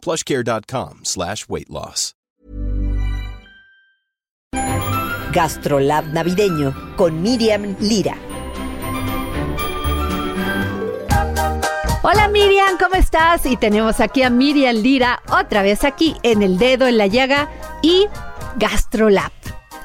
plushcare.com slash weight loss. Gastrolab navideño con Miriam Lira. Hola Miriam, ¿cómo estás? Y tenemos aquí a Miriam Lira otra vez aquí en el dedo en la llaga y Gastrolab.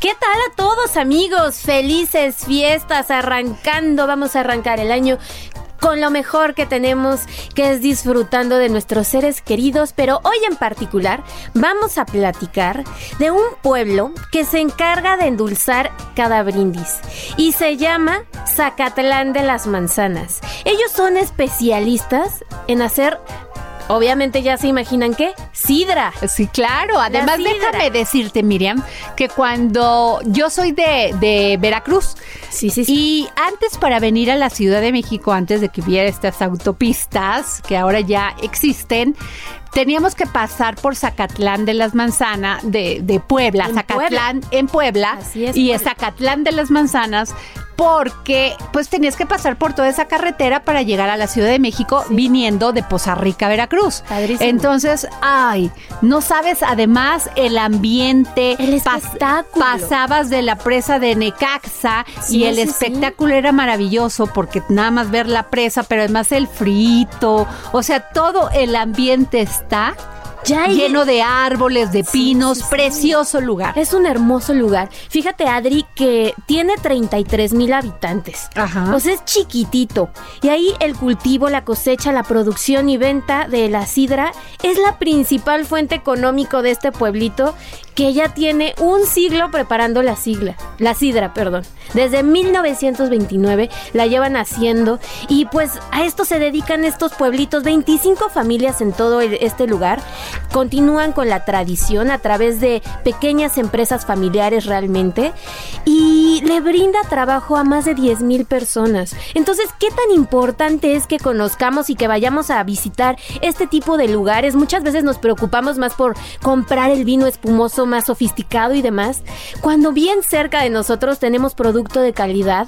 ¿Qué tal a todos amigos? Felices fiestas arrancando, vamos a arrancar el año con lo mejor que tenemos, que es disfrutando de nuestros seres queridos, pero hoy en particular vamos a platicar de un pueblo que se encarga de endulzar cada brindis y se llama Zacatlán de las Manzanas. Ellos son especialistas en hacer Obviamente ya se imaginan qué? Sidra. Sí, claro. Además, déjame decirte, Miriam, que cuando yo soy de, de Veracruz. Sí, sí, sí. Y antes para venir a la Ciudad de México, antes de que hubiera estas autopistas que ahora ya existen, teníamos que pasar por Zacatlán de las Manzanas, de, de Puebla, En Zacatlán en Puebla, Así es, y Puebla. Zacatlán de las Manzanas, porque pues tenías que pasar por toda esa carretera para llegar a la Ciudad de México viniendo de Poza Rica, Veracruz. Padrísimo. Entonces, ay, no sabes además el ambiente, El pas- espectáculo. pasabas de la presa de Necaxa Sí, y el sí. espectáculo era maravilloso porque nada más ver la presa, pero además el frito, o sea, todo el ambiente está Ya hay- lleno de árboles, de pinos, sí, sí. precioso lugar. Es un hermoso lugar. Fíjate, Adri, que tiene 33 mil habitantes. Ajá. O sea, es chiquitito. Y ahí el cultivo, la cosecha, la producción y venta de la sidra es la principal fuente económico de este pueblito que ya tiene un siglo preparando la sigla, la sidra, perdón. Desde 1929 la llevan haciendo y pues a esto se dedican estos pueblitos, 25 familias en todo el- este lugar. Continúan con la tradición a través de pequeñas empresas familiares realmente y le brinda trabajo a más de 10 mil personas. Entonces, ¿qué tan importante es que conozcamos y que vayamos a visitar este tipo de lugares? Muchas veces nos preocupamos más por comprar el vino espumoso más sofisticado y demás, cuando bien cerca de nosotros tenemos producto de calidad,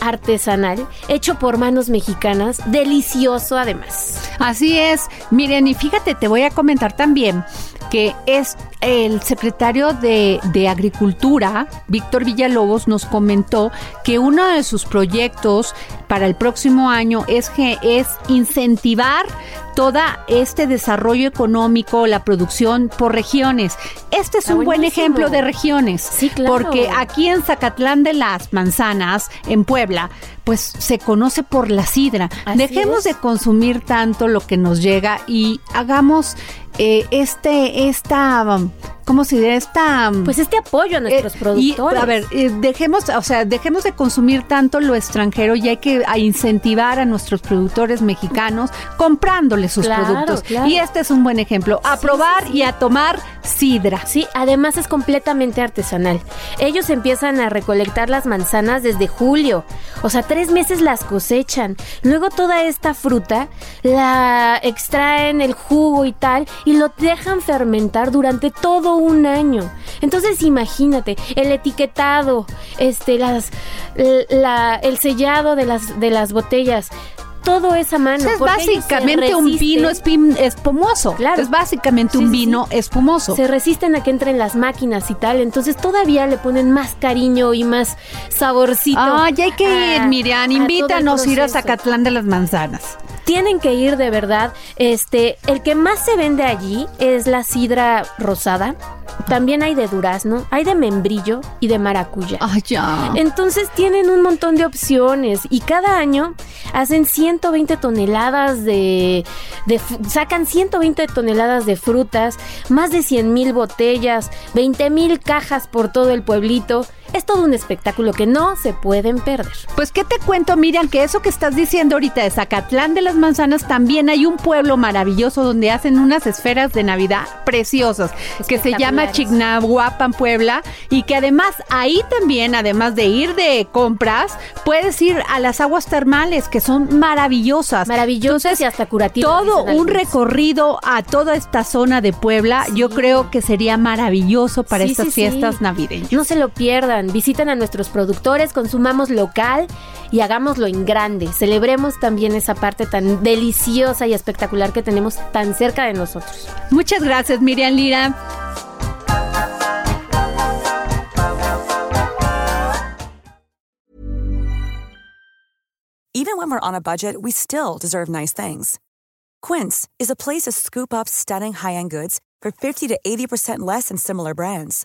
artesanal, hecho por manos mexicanas, delicioso además. Así es. Miren, y fíjate, te voy a comentar también que es el secretario de, de Agricultura, Víctor Villalobos, nos comentó que uno de sus proyectos para el próximo año es que es incentivar todo este desarrollo económico, la producción por regiones. Este es Está un buen ejemplo de regiones. Sí, claro. Porque aquí en Zacatlán de las Manzanas, en Puebla, pues se conoce por la sidra. Así Dejemos es. de consumir tanto lo que nos llega y hagamos eh, este, esta, ¿cómo se dice? Esta... Pues este apoyo a nuestros eh, productores. Y, a ver, eh, dejemos, o sea, dejemos de consumir tanto lo extranjero y hay que a incentivar a nuestros productores mexicanos comprándoles sus Claro, productos. claro. Y este es un buen ejemplo. A Sí, probar sí, sí. y a tomar sidra. Sí, además es completamente artesanal. Ellos empiezan a recolectar las manzanas desde julio. O sea, tres meses las cosechan. Luego toda esta fruta la extraen el jugo y tal y lo dejan fermentar durante todo un año. Entonces imagínate, el etiquetado, este, las, la- el sellado de las, de las botellas. Todo es a mano. O sea, es básicamente un vino espim- espumoso. Claro. Es básicamente Sí, un sí, vino espumoso. se resisten a que entren las máquinas y tal, entonces todavía le ponen más cariño y más saborcito. Ah, ya hay que a- ir, Miriam. Invítanos a ir a. Zacatlán de las Manzanas. Tienen que ir de verdad. Este, el que más se vende allí es la sidra rosada. también hay de durazno, hay de membrillo y de maracuyá. Ay, ya. Entonces tienen un montón de opciones y cada año hacen 120 toneladas de, de sacan 120 toneladas de frutas, más de 100 mil botellas, 20 mil cajas por todo el pueblito. Es todo un espectáculo que no se pueden perder. Pues, ¿qué te cuento, Miriam? Que eso que estás diciendo ahorita de Zacatlán de las Manzanas, también hay un pueblo maravilloso donde hacen unas esferas de Navidad preciosas, que se llama. Chignahuapan, Puebla, y que además ahí también, además de ir de compras, puedes ir a las aguas termales, que son maravillosas. Maravillosas y hasta curativas. Todo un recorrido a toda esta zona de Puebla, yo creo que sería maravilloso para Sí, estas sí. fiestas navideñas. No se lo pierdan, visiten a nuestros productores, consumamos local y hagámoslo en grande. Celebremos también esa parte tan deliciosa y espectacular que tenemos tan cerca de nosotros. Muchas gracias, Miriam Lira. Even when we're on a budget, we still deserve nice things. Quince is a place to scoop up stunning high-end goods for 50 to 80% less than similar brands.